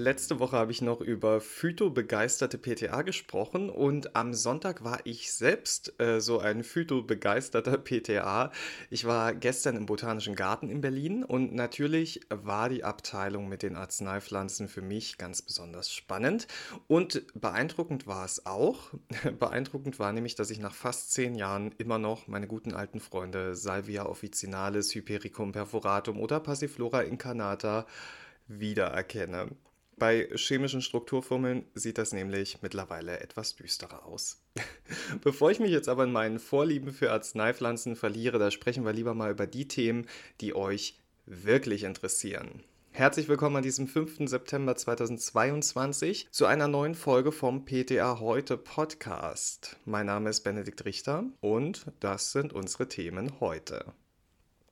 Letzte Woche habe ich noch über Phyto-begeisterte PTA gesprochen und am Sonntag war ich selbst äh, so ein Phyto-begeisterter PTA. Ich war gestern im Botanischen Garten in Berlin und natürlich war die Abteilung mit den Arzneipflanzen für mich ganz besonders spannend und beeindruckend war es auch. beeindruckend war nämlich, dass ich nach fast zehn Jahren immer noch meine guten alten Freunde Salvia officinalis, Hypericum perforatum oder Passiflora incarnata wiedererkenne. Bei chemischen Strukturformeln sieht das nämlich mittlerweile etwas düsterer aus. Bevor ich mich jetzt aber in meinen Vorlieben für Arzneipflanzen verliere, da sprechen wir lieber mal über die Themen, die euch wirklich interessieren. Herzlich willkommen an diesem 5. September 2022 zu einer neuen Folge vom PTA Heute Podcast. Mein Name ist Benedikt Richter und das sind unsere Themen heute.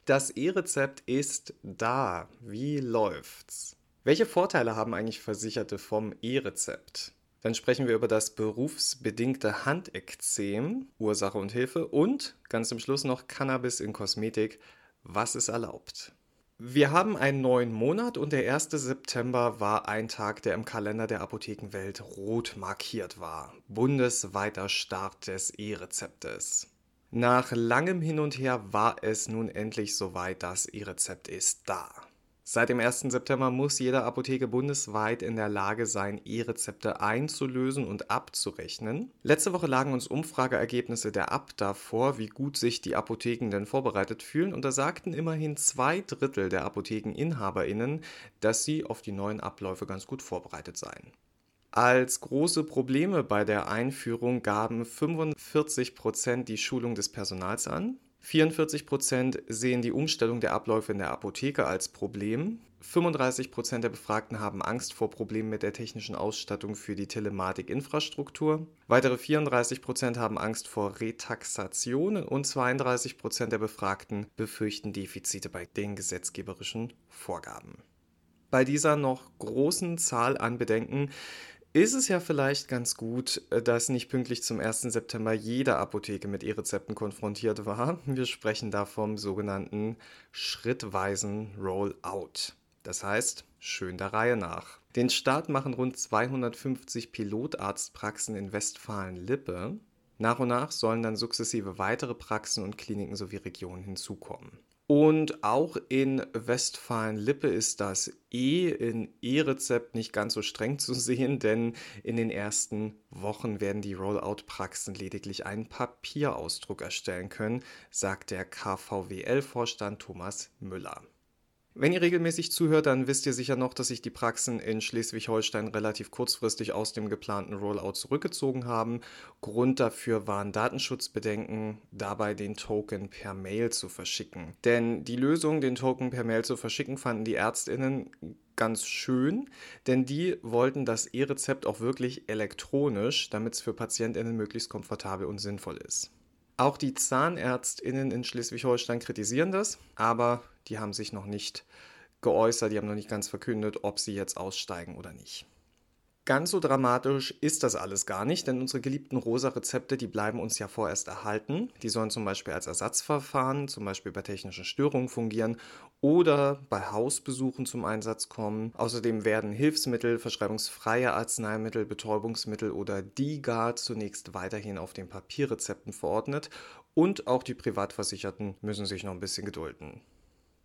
Das E-Rezept ist da. Wie läuft's? Welche Vorteile haben eigentlich Versicherte vom E-Rezept? Dann sprechen wir über das berufsbedingte Handekzem, Ursache und Hilfe und ganz zum Schluss noch Cannabis in Kosmetik. Was ist erlaubt? Wir haben einen neuen Monat und der 1. September war ein Tag, der im Kalender der Apothekenwelt rot markiert war. Bundesweiter Start des E-Rezeptes. Nach langem Hin und Her war es nun endlich soweit, das E-Rezept ist da. Seit dem 1. September muss jede Apotheke bundesweit in der Lage sein, E-Rezepte einzulösen und abzurechnen. Letzte Woche lagen uns Umfrageergebnisse der ABDA vor, wie gut sich die Apotheken denn vorbereitet fühlen. Und da sagten immerhin zwei Drittel der ApothekeninhaberInnen, dass sie auf die neuen Abläufe ganz gut vorbereitet seien. Als große Probleme bei der Einführung gaben 45 Prozent die Schulung des Personals an. 44 Prozent sehen die Umstellung der Abläufe in der Apotheke als Problem. 35 Prozent der Befragten haben Angst vor Problemen mit der technischen Ausstattung für die Telematikinfrastruktur. Weitere 34 Prozent haben Angst vor Retaxationen und 32 Prozent der Befragten befürchten Defizite bei den gesetzgeberischen Vorgaben. Bei dieser noch großen Zahl an Bedenken ist es ja vielleicht ganz gut, äh, dass nicht pünktlich zum 1. September jede Apotheke mit E-Rezepten konfrontiert war. Wir sprechen da vom sogenannten schrittweisen Rollout. Das heißt, schön der Reihe nach. Den Start machen rund 250 Pilotarztpraxen in Westfalen-Lippe. Nach und nach sollen dann sukzessive weitere Praxen und Kliniken sowie Regionen hinzukommen. Und auch in Westfalen-Lippe ist das E in E-Rezept nicht ganz so streng zu sehen, denn in den ersten Wochen werden die Rollout-Praxen lediglich einen Papierausdruck erstellen können, sagt der KVWL-Vorstand Thomas Müller. Wenn ihr regelmäßig zuhört, dann wisst ihr sicher noch, dass sich die Praxen in Schleswig-Holstein relativ kurzfristig aus dem geplanten Rollout zurückgezogen haben. Grund dafür waren Datenschutzbedenken, dabei den Token per Mail zu verschicken. Denn die Lösung, den Token per Mail zu verschicken, fanden die Ärztinnen ganz schön, denn die wollten das E-Rezept auch wirklich elektronisch, damit es für Patientinnen möglichst komfortabel und sinnvoll ist. Auch die Zahnärztinnen in Schleswig-Holstein kritisieren das, aber die haben sich noch nicht geäußert, die haben noch nicht ganz verkündet, ob sie jetzt aussteigen oder nicht. Ganz so dramatisch ist das alles gar nicht, denn unsere geliebten rosa Rezepte, die bleiben uns ja vorerst erhalten. Die sollen zum Beispiel als Ersatzverfahren, zum Beispiel bei technischen Störungen fungieren oder bei Hausbesuchen zum Einsatz kommen. Außerdem werden Hilfsmittel, verschreibungsfreie Arzneimittel, Betäubungsmittel oder DIGA zunächst weiterhin auf den Papierrezepten verordnet und auch die Privatversicherten müssen sich noch ein bisschen gedulden.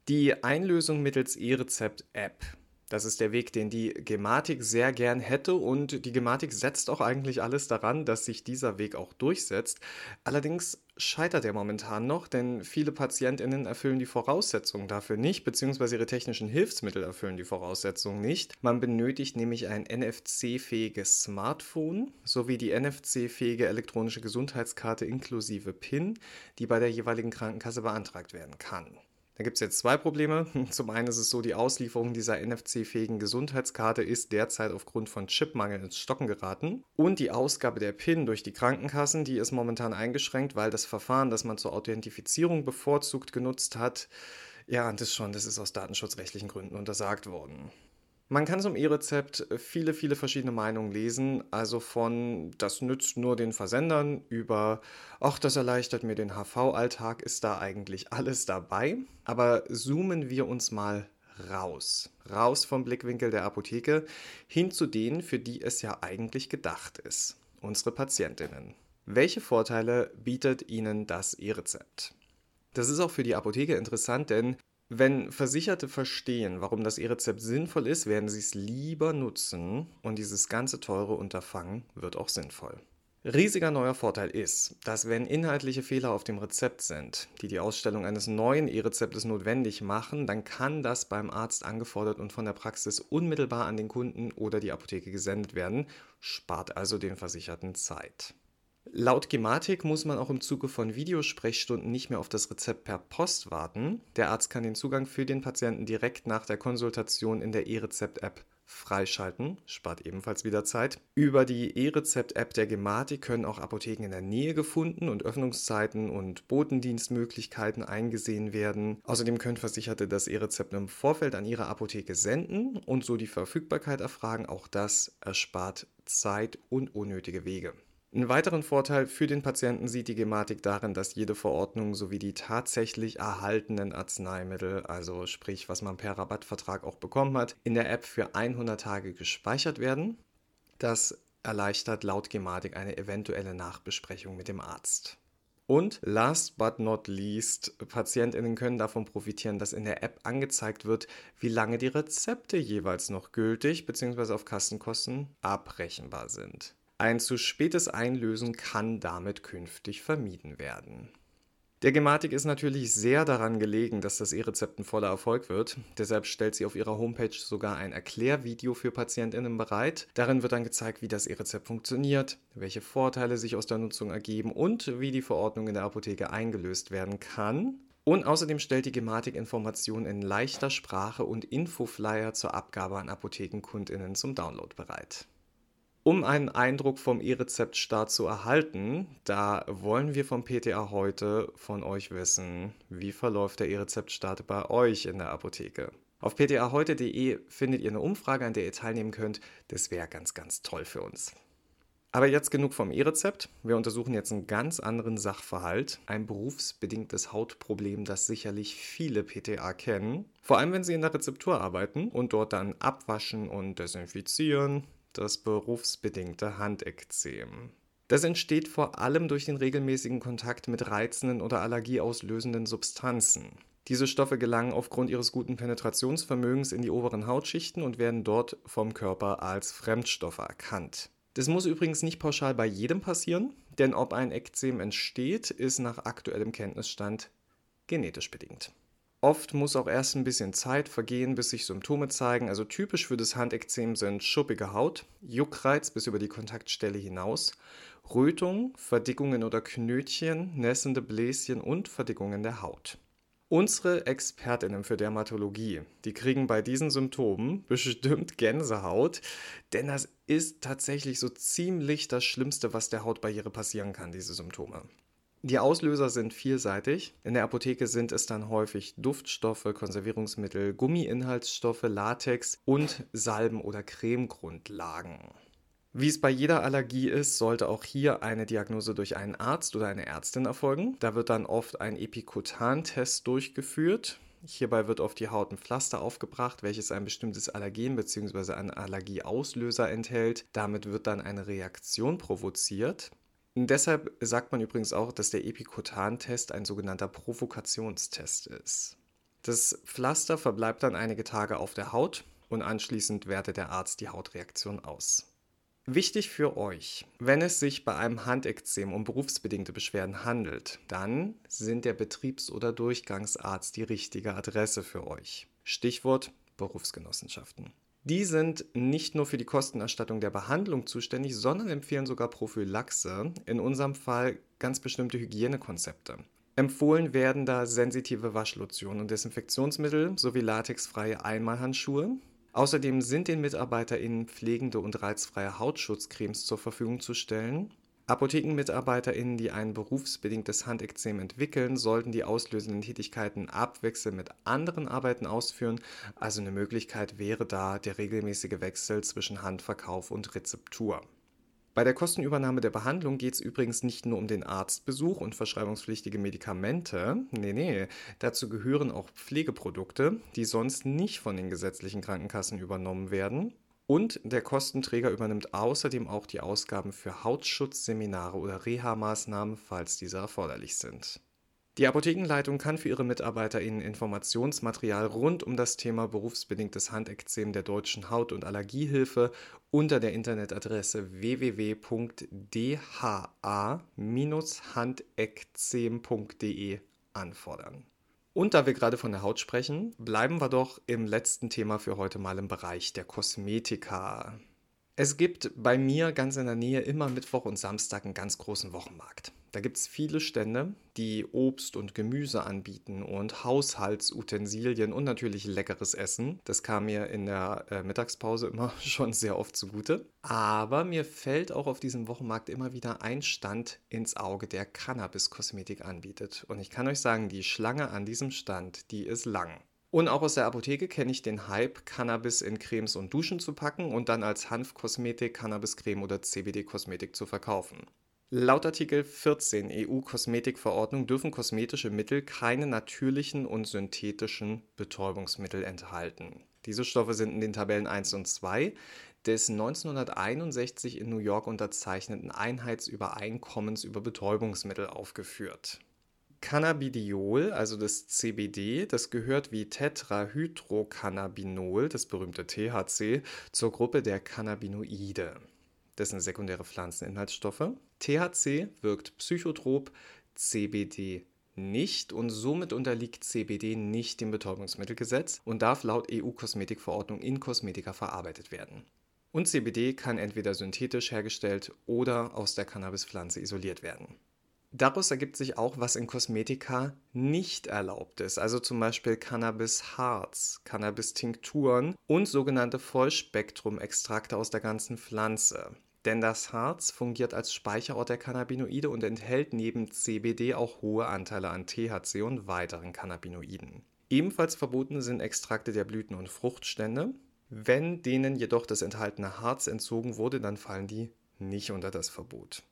Die Einlösung mittels E-Rezept-App das ist der Weg, den die Gematik sehr gern hätte und die Gematik setzt auch eigentlich alles daran, dass sich dieser Weg auch durchsetzt. Allerdings scheitert er momentan noch, denn viele Patientinnen erfüllen die Voraussetzungen dafür nicht, beziehungsweise ihre technischen Hilfsmittel erfüllen die Voraussetzungen nicht. Man benötigt nämlich ein NFC-fähiges Smartphone sowie die NFC-fähige elektronische Gesundheitskarte inklusive PIN, die bei der jeweiligen Krankenkasse beantragt werden kann. Da gibt es jetzt zwei Probleme. Zum einen ist es so, die Auslieferung dieser NFC-fähigen Gesundheitskarte ist derzeit aufgrund von Chipmangel ins Stocken geraten. Und die Ausgabe der PIN durch die Krankenkassen, die ist momentan eingeschränkt, weil das Verfahren, das man zur Authentifizierung bevorzugt genutzt hat, ja, das schon, das ist aus datenschutzrechtlichen Gründen untersagt worden. Man kann zum E-Rezept viele, viele verschiedene Meinungen lesen. Also von das nützt nur den Versendern über, ach, das erleichtert mir den HV-Alltag, ist da eigentlich alles dabei. Aber zoomen wir uns mal raus. Raus vom Blickwinkel der Apotheke hin zu denen, für die es ja eigentlich gedacht ist. Unsere Patientinnen. Welche Vorteile bietet ihnen das E-Rezept? Das ist auch für die Apotheke interessant, denn wenn Versicherte verstehen, warum das E-Rezept sinnvoll ist, werden sie es lieber nutzen und dieses ganze teure Unterfangen wird auch sinnvoll. Riesiger neuer Vorteil ist, dass wenn inhaltliche Fehler auf dem Rezept sind, die die Ausstellung eines neuen E-Rezeptes notwendig machen, dann kann das beim Arzt angefordert und von der Praxis unmittelbar an den Kunden oder die Apotheke gesendet werden, spart also den Versicherten Zeit. Laut Gematik muss man auch im Zuge von Videosprechstunden nicht mehr auf das Rezept per Post warten. Der Arzt kann den Zugang für den Patienten direkt nach der Konsultation in der E-Rezept-App freischalten, spart ebenfalls wieder Zeit. Über die E-Rezept-App der Gematik können auch Apotheken in der Nähe gefunden und Öffnungszeiten und Botendienstmöglichkeiten eingesehen werden. Außerdem können Versicherte das E-Rezept im Vorfeld an ihre Apotheke senden und so die Verfügbarkeit erfragen. Auch das erspart Zeit und unnötige Wege. Einen weiteren Vorteil für den Patienten sieht die Gematik darin, dass jede Verordnung sowie die tatsächlich erhaltenen Arzneimittel, also sprich, was man per Rabattvertrag auch bekommen hat, in der App für 100 Tage gespeichert werden. Das erleichtert laut Gematik eine eventuelle Nachbesprechung mit dem Arzt. Und last but not least, Patientinnen können davon profitieren, dass in der App angezeigt wird, wie lange die Rezepte jeweils noch gültig bzw. auf Kassenkosten abrechenbar sind. Ein zu spätes Einlösen kann damit künftig vermieden werden. Der Gematik ist natürlich sehr daran gelegen, dass das E-Rezept ein voller Erfolg wird. Deshalb stellt sie auf ihrer Homepage sogar ein Erklärvideo für PatientInnen bereit. Darin wird dann gezeigt, wie das E-Rezept funktioniert, welche Vorteile sich aus der Nutzung ergeben und wie die Verordnung in der Apotheke eingelöst werden kann. Und außerdem stellt die Gematik Informationen in leichter Sprache und Infoflyer zur Abgabe an ApothekenkundInnen zum Download bereit. Um einen Eindruck vom E-Rezept-Start zu erhalten, da wollen wir vom PTA heute von euch wissen, wie verläuft der E-Rezept-Start bei euch in der Apotheke. Auf ptaheute.de findet ihr eine Umfrage, an der ihr teilnehmen könnt. Das wäre ganz, ganz toll für uns. Aber jetzt genug vom E-Rezept. Wir untersuchen jetzt einen ganz anderen Sachverhalt, ein berufsbedingtes Hautproblem, das sicherlich viele PTA kennen. Vor allem, wenn sie in der Rezeptur arbeiten und dort dann abwaschen und desinfizieren, das berufsbedingte Handekzem. Das entsteht vor allem durch den regelmäßigen Kontakt mit reizenden oder allergieauslösenden Substanzen. Diese Stoffe gelangen aufgrund ihres guten Penetrationsvermögens in die oberen Hautschichten und werden dort vom Körper als Fremdstoffe erkannt. Das muss übrigens nicht pauschal bei jedem passieren, denn ob ein Ekzem entsteht, ist nach aktuellem Kenntnisstand genetisch bedingt. Oft muss auch erst ein bisschen Zeit vergehen, bis sich Symptome zeigen. Also typisch für das Handekzem sind schuppige Haut, Juckreiz bis über die Kontaktstelle hinaus, Rötung, Verdickungen oder Knötchen, nässende Bläschen und Verdickungen der Haut. Unsere Expertinnen für Dermatologie, die kriegen bei diesen Symptomen bestimmt Gänsehaut, denn das ist tatsächlich so ziemlich das Schlimmste, was der Hautbarriere passieren kann, diese Symptome. Die Auslöser sind vielseitig. In der Apotheke sind es dann häufig Duftstoffe, Konservierungsmittel, Gummiinhaltsstoffe, Latex und Salben- oder Cremegrundlagen. Wie es bei jeder Allergie ist, sollte auch hier eine Diagnose durch einen Arzt oder eine Ärztin erfolgen. Da wird dann oft ein Epikutan-Test durchgeführt. Hierbei wird auf die Haut ein Pflaster aufgebracht, welches ein bestimmtes Allergen bzw. einen Allergieauslöser enthält. Damit wird dann eine Reaktion provoziert. Deshalb sagt man übrigens auch, dass der Epikutan-Test ein sogenannter Provokationstest ist. Das Pflaster verbleibt dann einige Tage auf der Haut und anschließend wertet der Arzt die Hautreaktion aus. Wichtig für euch, wenn es sich bei einem Handekzem um berufsbedingte Beschwerden handelt, dann sind der Betriebs- oder Durchgangsarzt die richtige Adresse für euch. Stichwort Berufsgenossenschaften. Die sind nicht nur für die Kostenerstattung der Behandlung zuständig, sondern empfehlen sogar Prophylaxe, in unserem Fall ganz bestimmte Hygienekonzepte. Empfohlen werden da sensitive Waschlotionen und Desinfektionsmittel sowie latexfreie Einmalhandschuhe. Außerdem sind den MitarbeiterInnen pflegende und reizfreie Hautschutzcremes zur Verfügung zu stellen ApothekenmitarbeiterInnen, die ein berufsbedingtes Handekzem entwickeln, sollten die auslösenden Tätigkeiten abwechselnd mit anderen Arbeiten ausführen. Also eine Möglichkeit wäre da der regelmäßige Wechsel zwischen Handverkauf und Rezeptur. Bei der Kostenübernahme der Behandlung geht es übrigens nicht nur um den Arztbesuch und verschreibungspflichtige Medikamente. Nee, nee, dazu gehören auch Pflegeprodukte, die sonst nicht von den gesetzlichen Krankenkassen übernommen werden. Und der Kostenträger übernimmt außerdem auch die Ausgaben für Hautschutzseminare oder Reha-Maßnahmen, falls diese erforderlich sind. Die Apothekenleitung kann für ihre MitarbeiterInnen Informationsmaterial rund um das Thema berufsbedingtes Handekzem der Deutschen Haut- und Allergiehilfe unter der Internetadresse www.dha-handekzem.de anfordern. Und da wir gerade von der Haut sprechen, bleiben wir doch im letzten Thema für heute mal im Bereich der Kosmetika. Es gibt bei mir ganz in der Nähe immer Mittwoch und Samstag einen ganz großen Wochenmarkt. Da gibt es viele Stände, die Obst und Gemüse anbieten und Haushaltsutensilien und natürlich leckeres Essen. Das kam mir in der äh, Mittagspause immer schon sehr oft zugute. Aber mir fällt auch auf diesem Wochenmarkt immer wieder ein Stand ins Auge, der Cannabis-Kosmetik anbietet. Und ich kann euch sagen, die Schlange an diesem Stand, die ist lang. Und auch aus der Apotheke kenne ich den Hype, Cannabis in Cremes und Duschen zu packen und dann als Hanfkosmetik, Cannabiscreme oder CBD-Kosmetik zu verkaufen. Laut Artikel 14 EU-Kosmetikverordnung dürfen kosmetische Mittel keine natürlichen und synthetischen Betäubungsmittel enthalten. Diese Stoffe sind in den Tabellen 1 und 2 des 1961 in New York unterzeichneten Einheitsübereinkommens über Betäubungsmittel aufgeführt. Cannabidiol, also das CBD, das gehört wie Tetrahydrocannabinol, das berühmte THC, zur Gruppe der Cannabinoide. Das sind sekundäre Pflanzeninhaltsstoffe. THC wirkt psychotrop, CBD nicht und somit unterliegt CBD nicht dem Betäubungsmittelgesetz und darf laut EU-Kosmetikverordnung in Kosmetika verarbeitet werden. Und CBD kann entweder synthetisch hergestellt oder aus der Cannabispflanze isoliert werden. Daraus ergibt sich auch, was in Kosmetika nicht erlaubt ist, also zum Beispiel Cannabis-Harz, Cannabis-Tinkturen und sogenannte Vollspektrum-Extrakte aus der ganzen Pflanze. Denn das Harz fungiert als Speicherort der Cannabinoide und enthält neben CBD auch hohe Anteile an THC und weiteren Cannabinoiden. Ebenfalls verboten sind Extrakte der Blüten und Fruchtstände. Wenn denen jedoch das enthaltene Harz entzogen wurde, dann fallen die nicht unter das Verbot.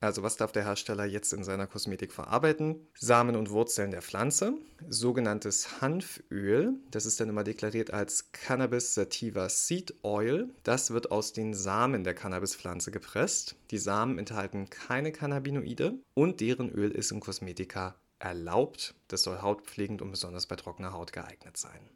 Also was darf der Hersteller jetzt in seiner Kosmetik verarbeiten? Samen und Wurzeln der Pflanze, sogenanntes Hanföl, das ist dann immer deklariert als Cannabis sativa Seed Oil. Das wird aus den Samen der Cannabispflanze gepresst. Die Samen enthalten keine Cannabinoide und deren Öl ist in Kosmetika erlaubt. Das soll hautpflegend und besonders bei trockener Haut geeignet sein.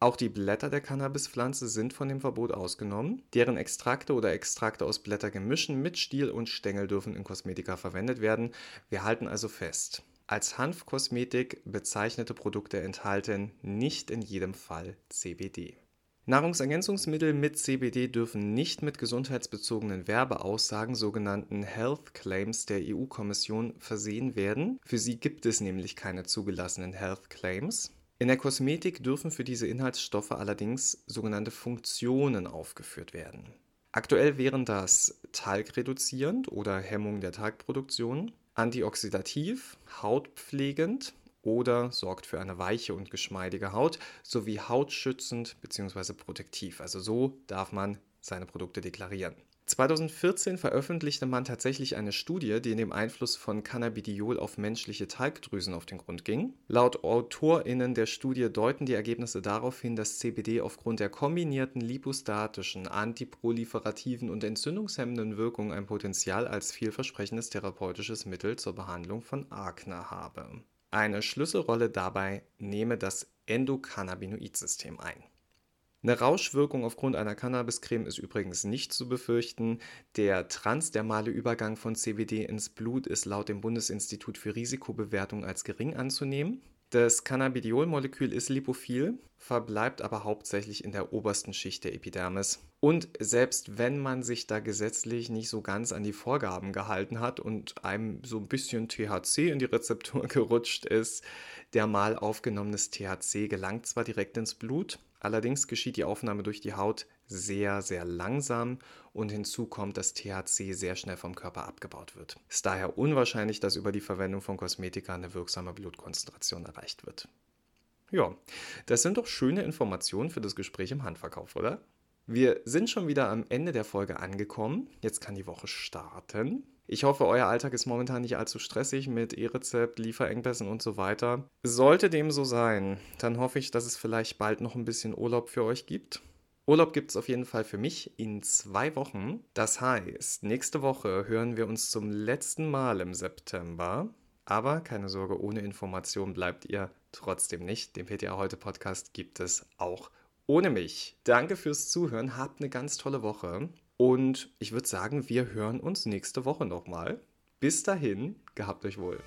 Auch die Blätter der Cannabispflanze sind von dem Verbot ausgenommen. Deren Extrakte oder Extrakte aus Blättergemischen mit Stiel und Stängel dürfen in Kosmetika verwendet werden. Wir halten also fest, als Hanfkosmetik bezeichnete Produkte enthalten nicht in jedem Fall CBD. Nahrungsergänzungsmittel mit CBD dürfen nicht mit gesundheitsbezogenen Werbeaussagen, sogenannten Health Claims der EU-Kommission, versehen werden. Für sie gibt es nämlich keine zugelassenen Health Claims. In der Kosmetik dürfen für diese Inhaltsstoffe allerdings sogenannte Funktionen aufgeführt werden. Aktuell wären das talgreduzierend oder Hemmung der Talgproduktion, antioxidativ, hautpflegend oder sorgt für eine weiche und geschmeidige Haut sowie hautschützend bzw. protektiv. Also so darf man seine Produkte deklarieren. 2014 veröffentlichte man tatsächlich eine Studie, die dem Einfluss von Cannabidiol auf menschliche Talgdrüsen auf den Grund ging. Laut AutorInnen der Studie deuten die Ergebnisse darauf hin, dass CBD aufgrund der kombinierten lipostatischen, antiproliferativen und entzündungshemmenden Wirkung ein Potenzial als vielversprechendes therapeutisches Mittel zur Behandlung von Akne habe. Eine Schlüsselrolle dabei nehme das Endokannabinoid-System ein. Eine Rauschwirkung aufgrund einer Cannabiscreme ist übrigens nicht zu befürchten. Der transdermale Übergang von CBD ins Blut ist laut dem Bundesinstitut für Risikobewertung als gering anzunehmen. Das Cannabidiol-Molekül ist lipophil, verbleibt aber hauptsächlich in der obersten Schicht der Epidermis. Und selbst wenn man sich da gesetzlich nicht so ganz an die Vorgaben gehalten hat und einem so ein bisschen THC in die Rezeptur gerutscht ist, der mal aufgenommenes THC gelangt zwar direkt ins Blut, Allerdings geschieht die Aufnahme durch die Haut sehr, sehr langsam und hinzu kommt, dass THC sehr schnell vom Körper abgebaut wird. Es ist daher unwahrscheinlich, dass über die Verwendung von Kosmetika eine wirksame Blutkonzentration erreicht wird. Ja, das sind doch schöne Informationen für das Gespräch im Handverkauf, oder? Wir sind schon wieder am Ende der Folge angekommen. Jetzt kann die Woche starten. Ich hoffe, euer Alltag ist momentan nicht allzu stressig mit E-Rezept, Lieferengpässen und so weiter. Sollte dem so sein, dann hoffe ich, dass es vielleicht bald noch ein bisschen Urlaub für euch gibt. Urlaub gibt es auf jeden Fall für mich in zwei Wochen. Das heißt, nächste Woche hören wir uns zum letzten Mal im September. Aber keine Sorge, ohne Information bleibt ihr trotzdem nicht. Den PTA heute Podcast gibt es auch ohne mich. Danke fürs Zuhören, habt eine ganz tolle Woche und ich würde sagen, wir hören uns nächste Woche nochmal. Bis dahin, gehabt euch wohl.